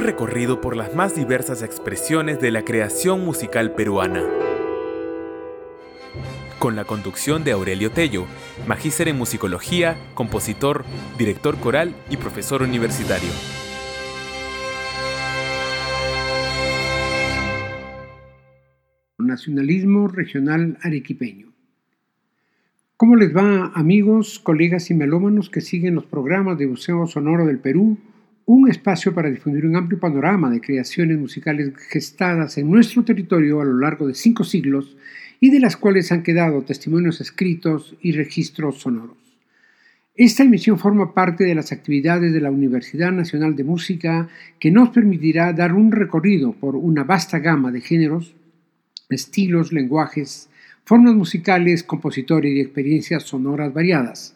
Recorrido por las más diversas expresiones de la creación musical peruana. Con la conducción de Aurelio Tello, magíster en musicología, compositor, director coral y profesor universitario. Nacionalismo Regional Arequipeño. ¿Cómo les va amigos, colegas y melómanos que siguen los programas de Museo Sonoro del Perú? Un espacio para difundir un amplio panorama de creaciones musicales gestadas en nuestro territorio a lo largo de cinco siglos y de las cuales han quedado testimonios escritos y registros sonoros. Esta emisión forma parte de las actividades de la Universidad Nacional de Música que nos permitirá dar un recorrido por una vasta gama de géneros, estilos, lenguajes, formas musicales, compositores y experiencias sonoras variadas.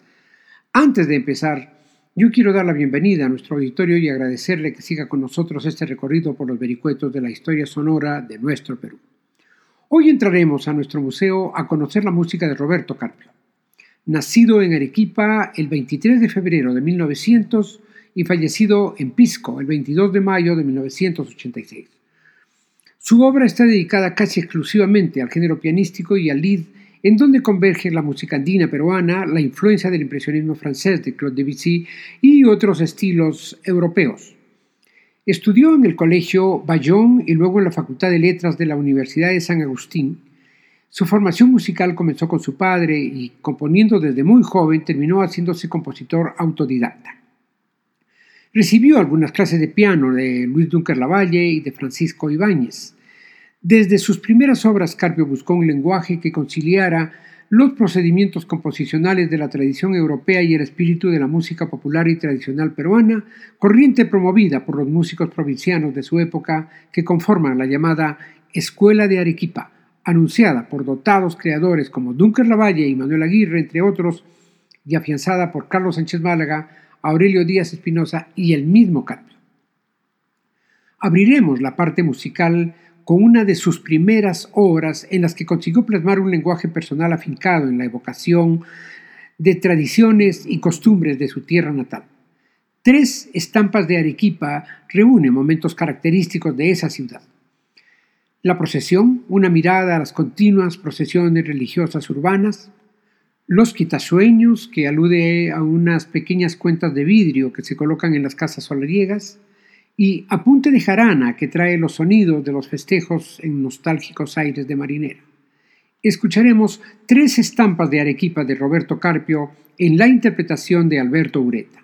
Antes de empezar, yo quiero dar la bienvenida a nuestro auditorio y agradecerle que siga con nosotros este recorrido por los vericuetos de la historia sonora de nuestro Perú. Hoy entraremos a nuestro museo a conocer la música de Roberto Carpio. Nacido en Arequipa el 23 de febrero de 1900 y fallecido en Pisco el 22 de mayo de 1986. Su obra está dedicada casi exclusivamente al género pianístico y al lead, en donde converge la música andina peruana, la influencia del impresionismo francés de Claude Debussy y otros estilos europeos. Estudió en el Colegio Bayón y luego en la Facultad de Letras de la Universidad de San Agustín. Su formación musical comenzó con su padre y, componiendo desde muy joven, terminó haciéndose compositor autodidacta. Recibió algunas clases de piano de Luis Dunker Lavalle y de Francisco Ibáñez. Desde sus primeras obras, Carpio buscó un lenguaje que conciliara los procedimientos composicionales de la tradición europea y el espíritu de la música popular y tradicional peruana, corriente promovida por los músicos provincianos de su época que conforman la llamada Escuela de Arequipa, anunciada por dotados creadores como Dunker Lavalle y Manuel Aguirre, entre otros, y afianzada por Carlos Sánchez Málaga, Aurelio Díaz Espinosa y el mismo Carpio. Abriremos la parte musical con una de sus primeras obras en las que consiguió plasmar un lenguaje personal afincado en la evocación de tradiciones y costumbres de su tierra natal. Tres estampas de Arequipa reúnen momentos característicos de esa ciudad. La procesión, una mirada a las continuas procesiones religiosas urbanas, los quitasueños, que alude a unas pequeñas cuentas de vidrio que se colocan en las casas solariegas, y Apunte de Jarana, que trae los sonidos de los festejos en nostálgicos aires de marinera. Escucharemos tres estampas de Arequipa de Roberto Carpio en la interpretación de Alberto Ureta.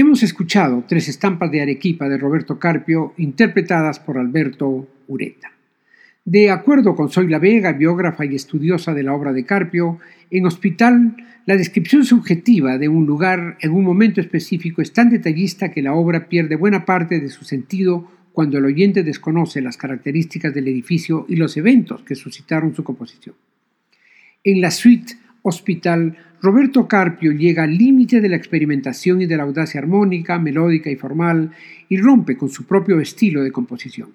Hemos escuchado tres estampas de Arequipa de Roberto Carpio interpretadas por Alberto Ureta. De acuerdo con Zoila Vega, biógrafa y estudiosa de la obra de Carpio, en Hospital la descripción subjetiva de un lugar en un momento específico es tan detallista que la obra pierde buena parte de su sentido cuando el oyente desconoce las características del edificio y los eventos que suscitaron su composición. En la suite Hospital, Roberto Carpio llega al límite de la experimentación y de la audacia armónica, melódica y formal y rompe con su propio estilo de composición.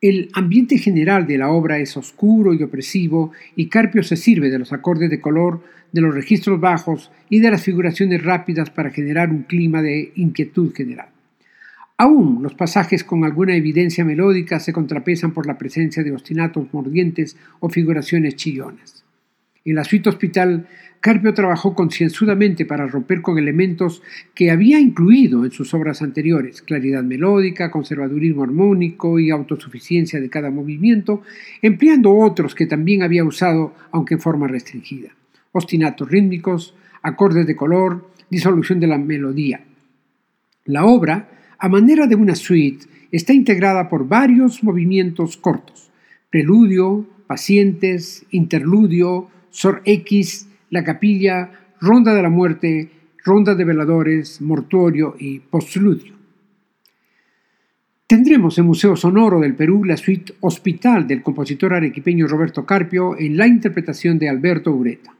El ambiente general de la obra es oscuro y opresivo y Carpio se sirve de los acordes de color, de los registros bajos y de las figuraciones rápidas para generar un clima de inquietud general. Aún los pasajes con alguna evidencia melódica se contrapesan por la presencia de ostinatos mordientes o figuraciones chillonas. En la suite hospital, Carpio trabajó concienzudamente para romper con elementos que había incluido en sus obras anteriores, claridad melódica, conservadurismo armónico y autosuficiencia de cada movimiento, empleando otros que también había usado, aunque en forma restringida. Ostinatos rítmicos, acordes de color, disolución de la melodía. La obra, a manera de una suite, está integrada por varios movimientos cortos, preludio, pacientes, interludio, Sor X, La Capilla, Ronda de la Muerte, Ronda de Veladores, Mortuorio y Postludio. Tendremos en Museo Sonoro del Perú la suite Hospital del compositor arequipeño Roberto Carpio en la interpretación de Alberto Ureta.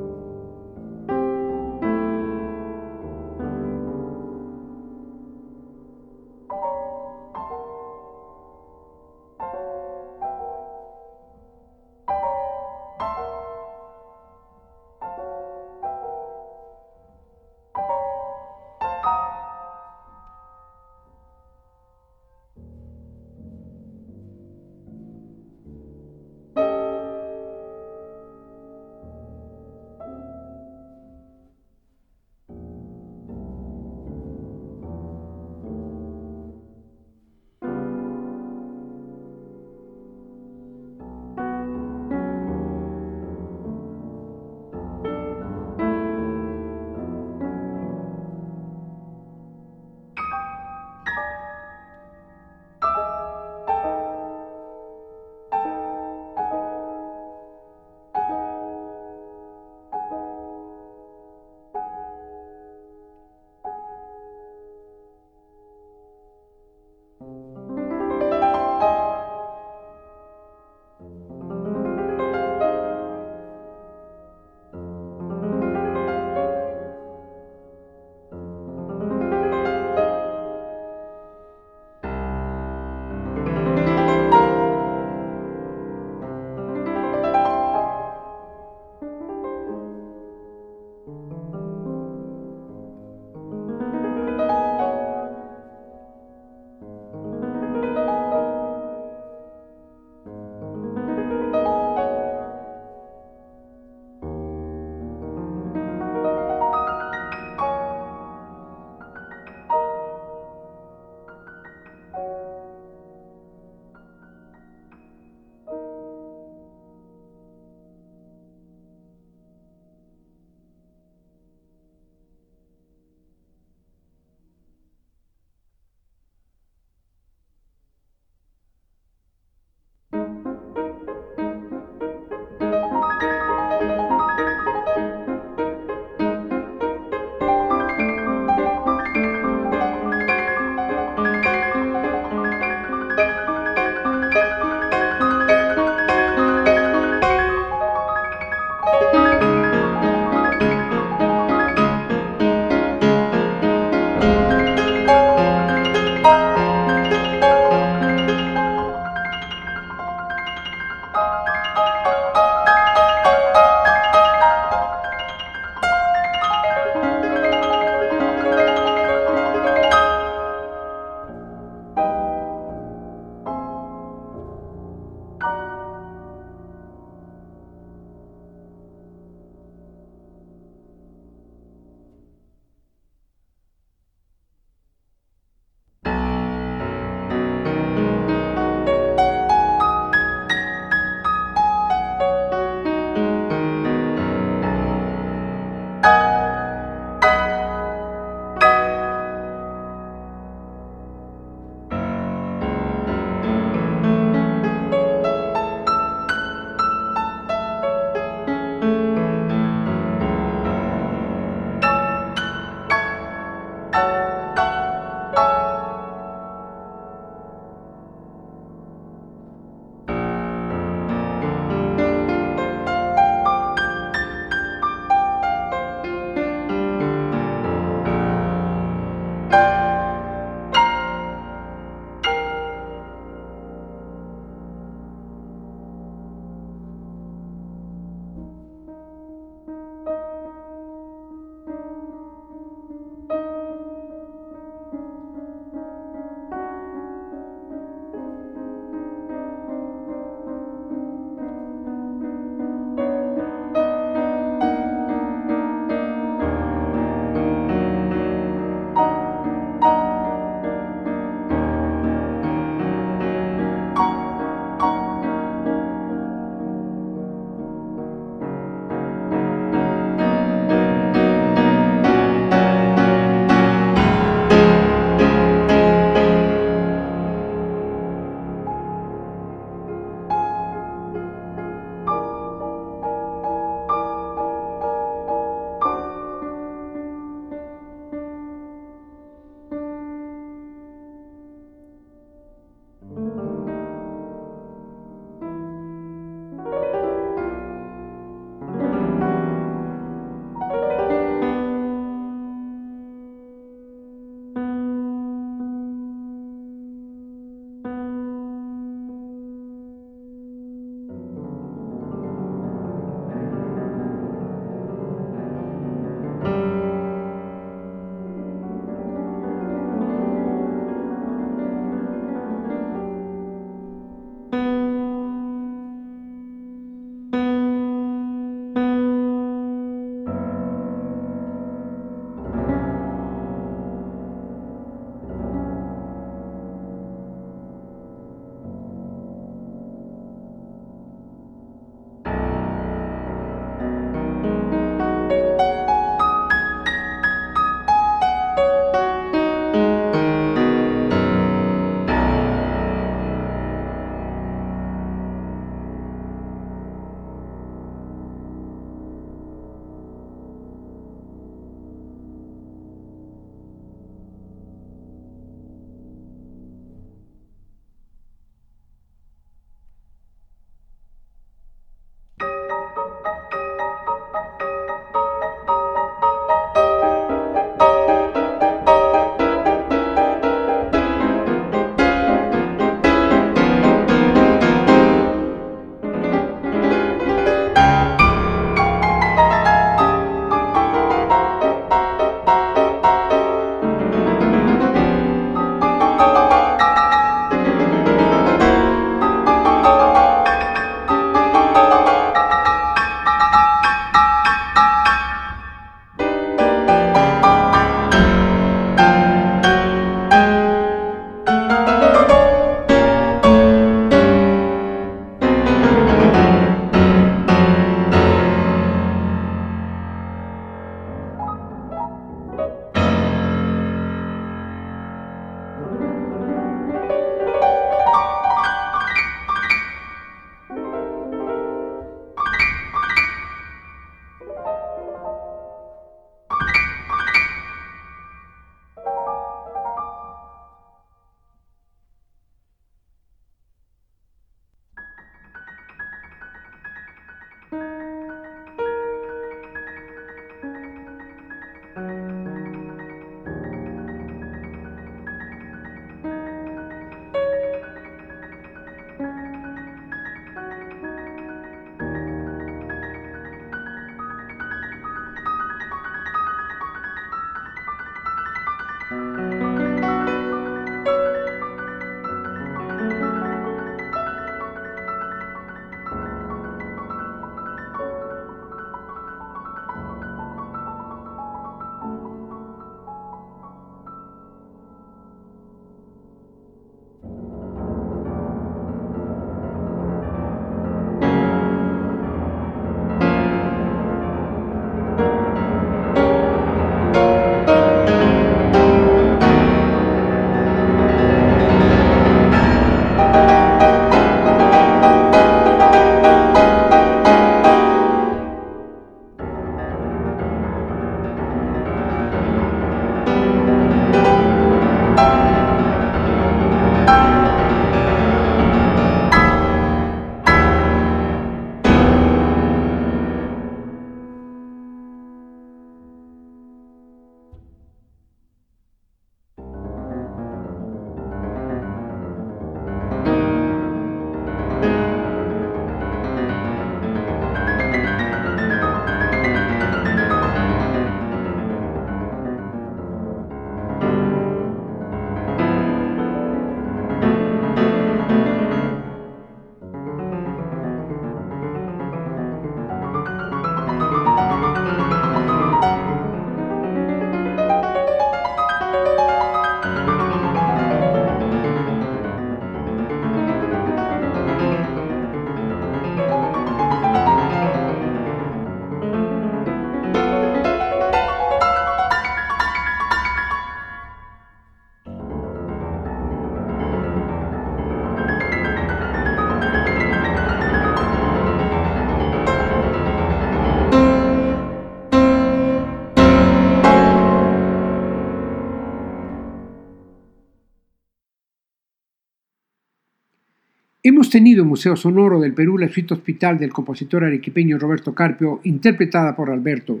Tenido en Museo Sonoro del Perú la suite hospital del compositor arequipeño Roberto Carpio, interpretada por Alberto.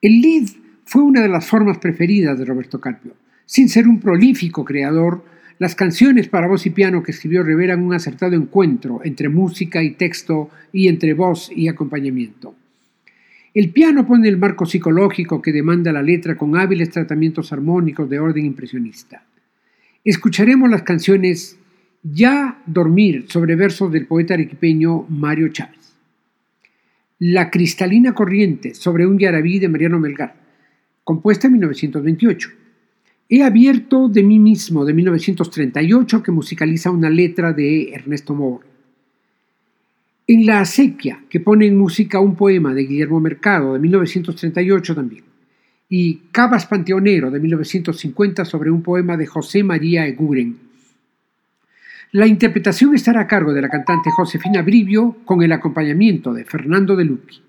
El lead fue una de las formas preferidas de Roberto Carpio. Sin ser un prolífico creador, las canciones para voz y piano que escribió revelan un acertado encuentro entre música y texto y entre voz y acompañamiento. El piano pone el marco psicológico que demanda la letra con hábiles tratamientos armónicos de orden impresionista. Escucharemos las canciones ya dormir sobre versos del poeta arequipeño Mario Chávez. La cristalina corriente sobre un yarabí de Mariano Melgar, compuesta en 1928. He abierto de mí mismo de 1938 que musicaliza una letra de Ernesto Moore. En La acequia, que pone en música un poema de Guillermo Mercado de 1938 también. Y Cabas Panteonero de 1950 sobre un poema de José María Eguren la interpretación estará a cargo de la cantante Josefina Brivio con el acompañamiento de Fernando de.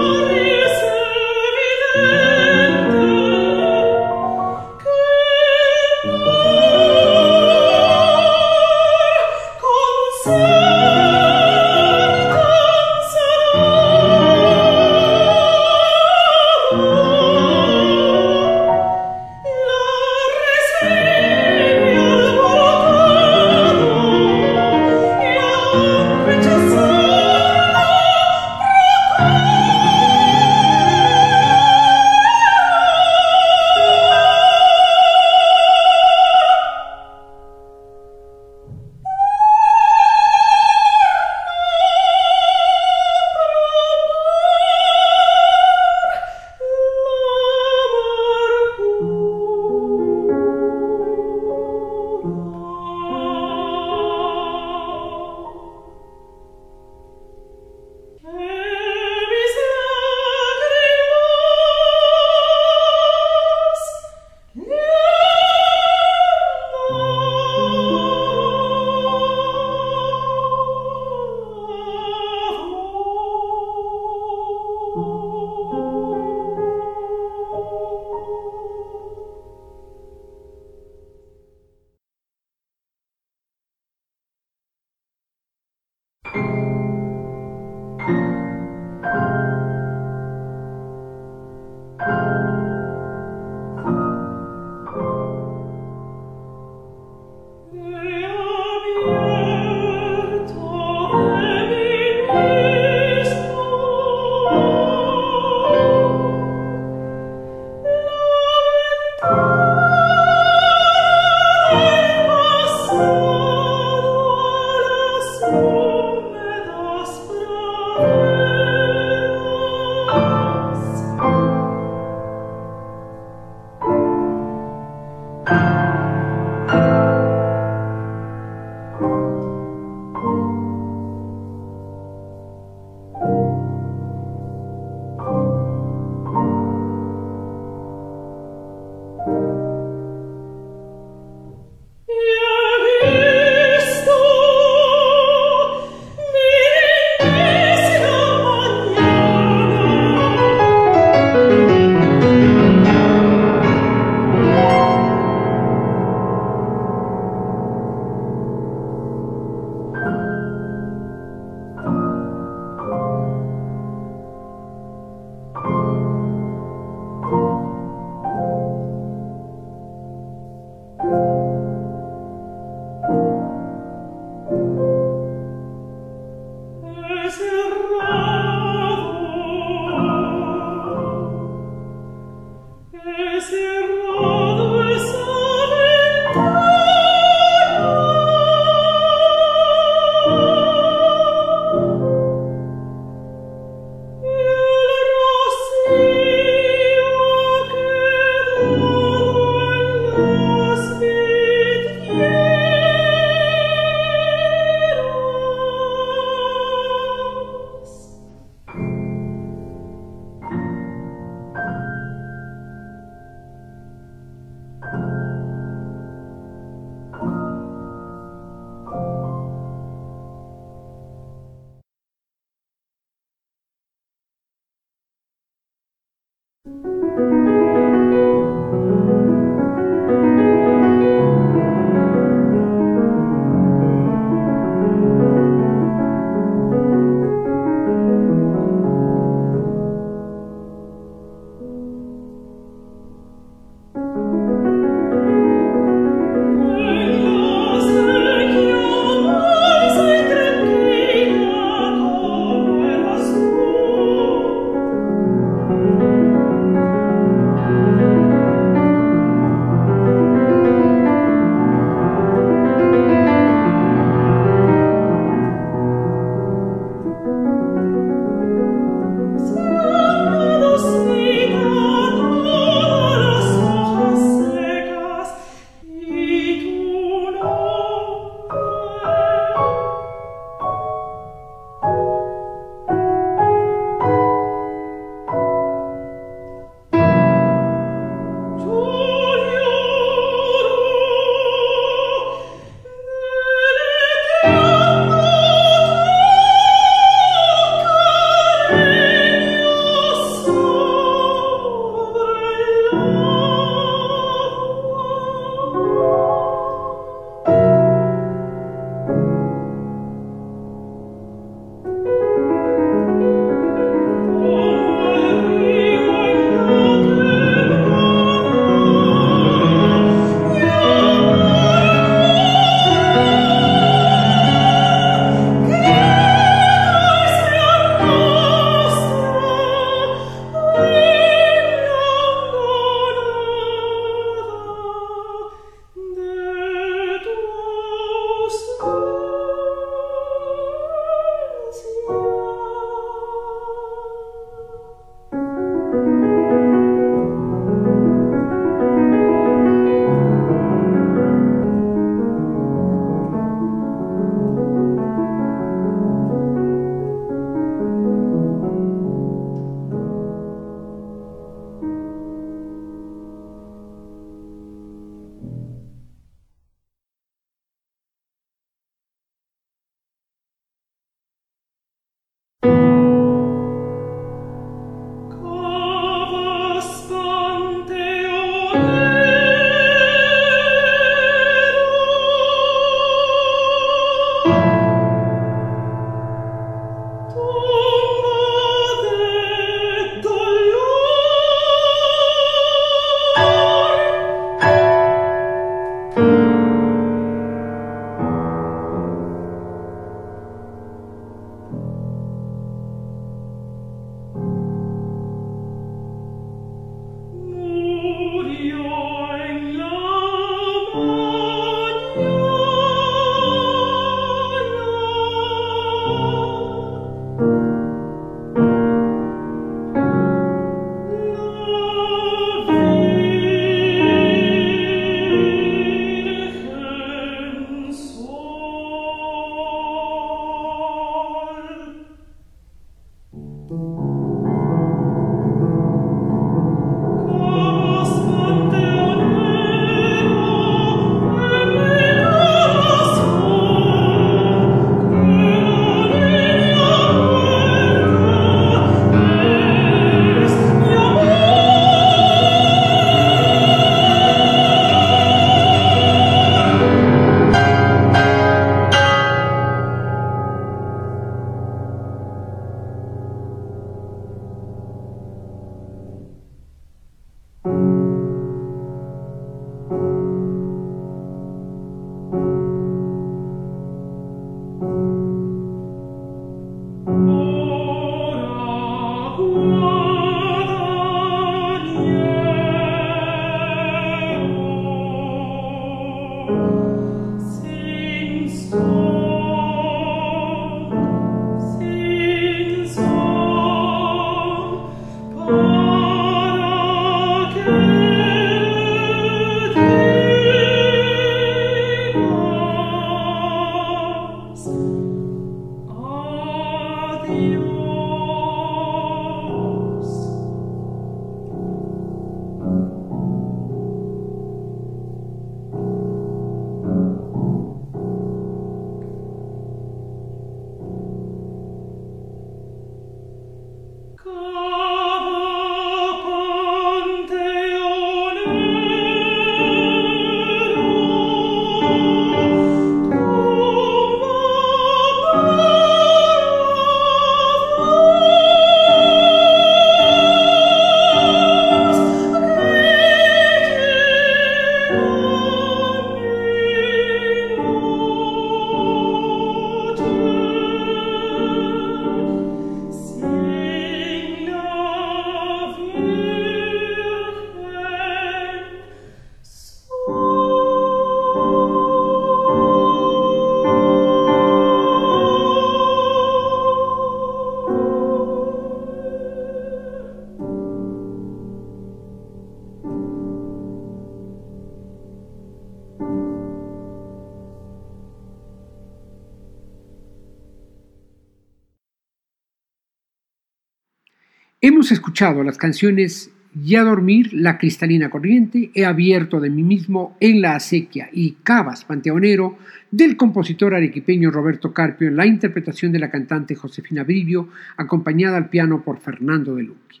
Escuchado las canciones Ya dormir, La cristalina corriente, He abierto de mí mismo, En la acequia y Cabas Panteonero del compositor arequipeño Roberto Carpio en la interpretación de la cantante Josefina Brivio, acompañada al piano por Fernando de Lupi.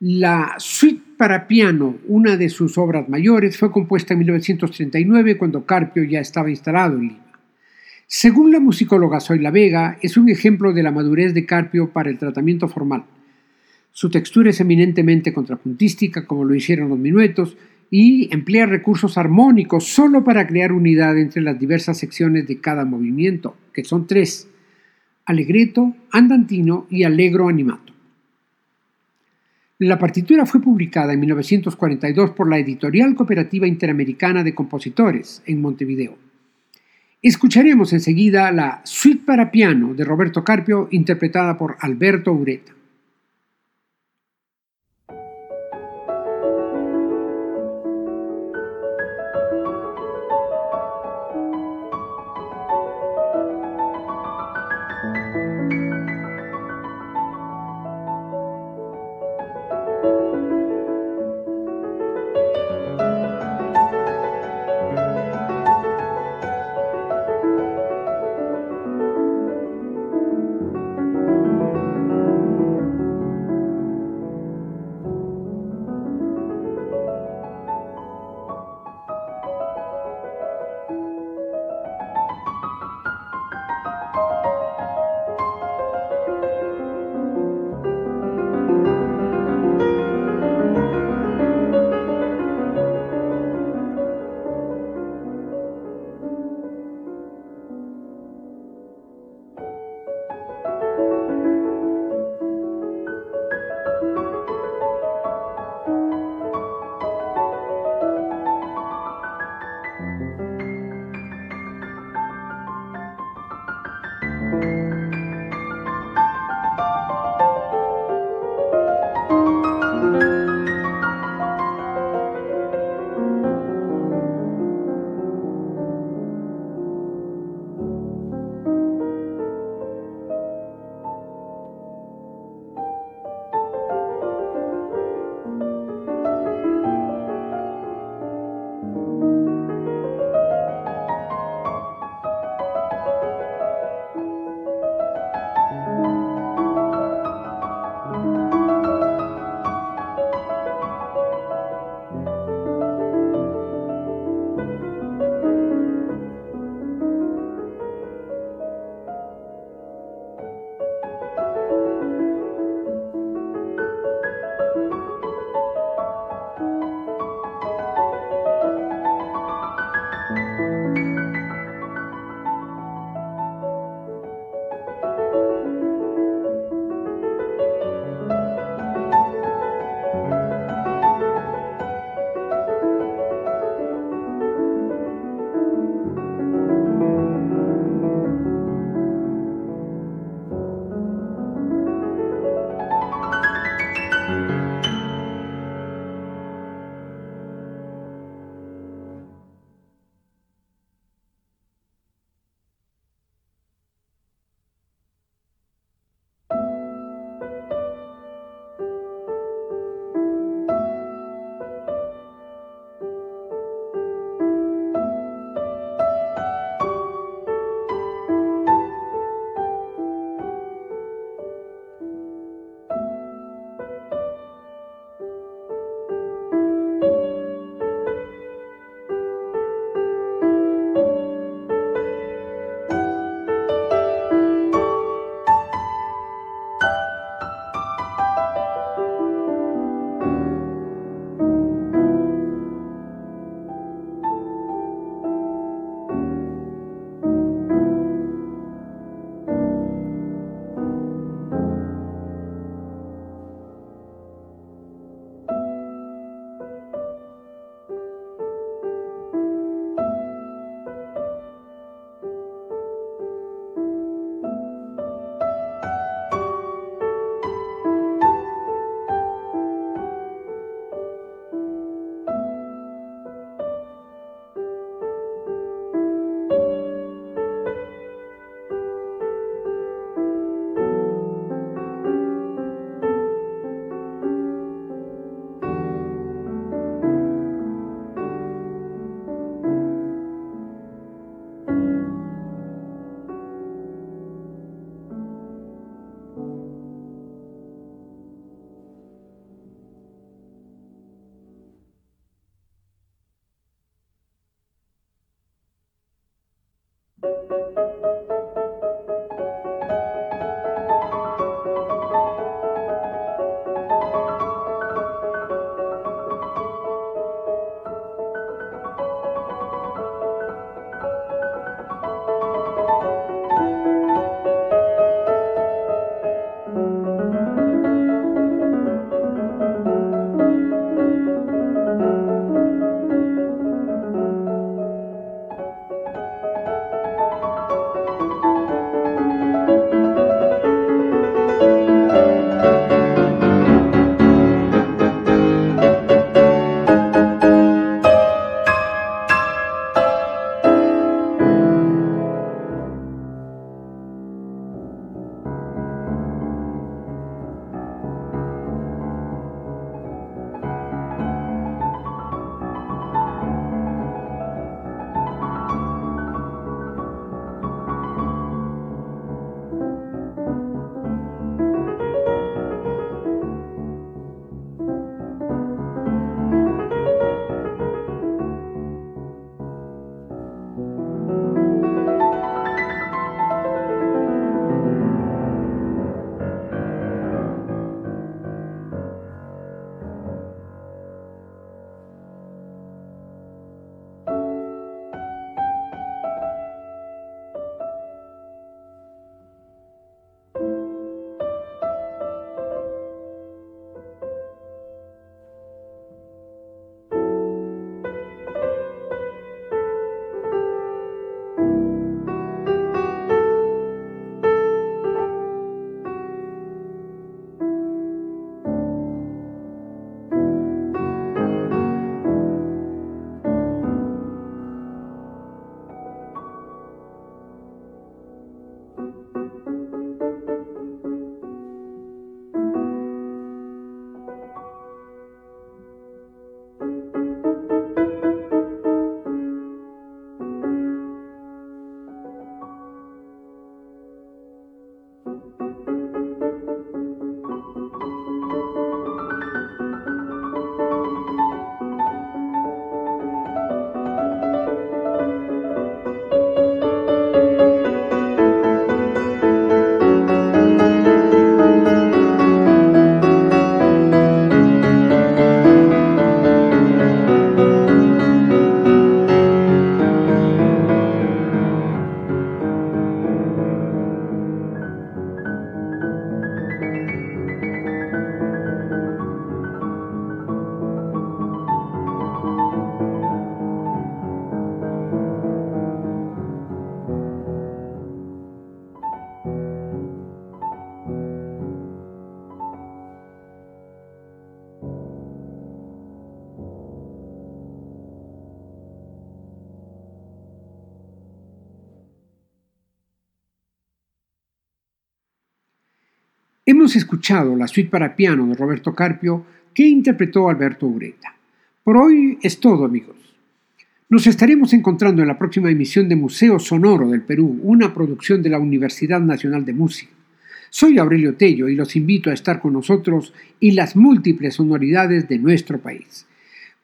La suite para piano, una de sus obras mayores, fue compuesta en 1939 cuando Carpio ya estaba instalado en Lima. Según la musicóloga Zoila Vega, es un ejemplo de la madurez de Carpio para el tratamiento formal. Su textura es eminentemente contrapuntística, como lo hicieron los minuetos, y emplea recursos armónicos solo para crear unidad entre las diversas secciones de cada movimiento, que son tres, alegreto, andantino y allegro animato. La partitura fue publicada en 1942 por la Editorial Cooperativa Interamericana de Compositores en Montevideo. Escucharemos enseguida la Suite para piano de Roberto Carpio interpretada por Alberto Ureta. Hemos escuchado la suite para piano de Roberto Carpio que interpretó Alberto Ureta. Por hoy es todo, amigos. Nos estaremos encontrando en la próxima emisión de Museo Sonoro del Perú, una producción de la Universidad Nacional de Música. Soy Aurelio Tello y los invito a estar con nosotros y las múltiples sonoridades de nuestro país.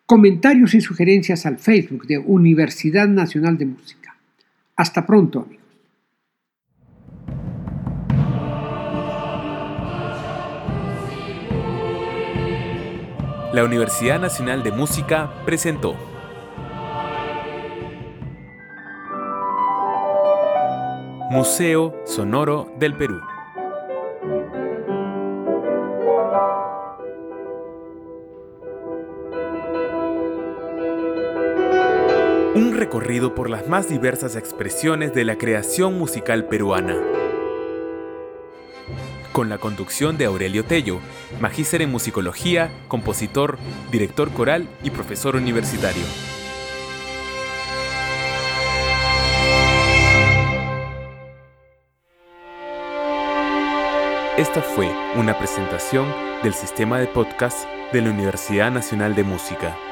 Comentarios y sugerencias al Facebook de Universidad Nacional de Música. Hasta pronto, amigos. La Universidad Nacional de Música presentó Museo Sonoro del Perú. Un recorrido por las más diversas expresiones de la creación musical peruana con la conducción de Aurelio Tello, magíster en musicología, compositor, director coral y profesor universitario. Esta fue una presentación del sistema de podcast de la Universidad Nacional de Música.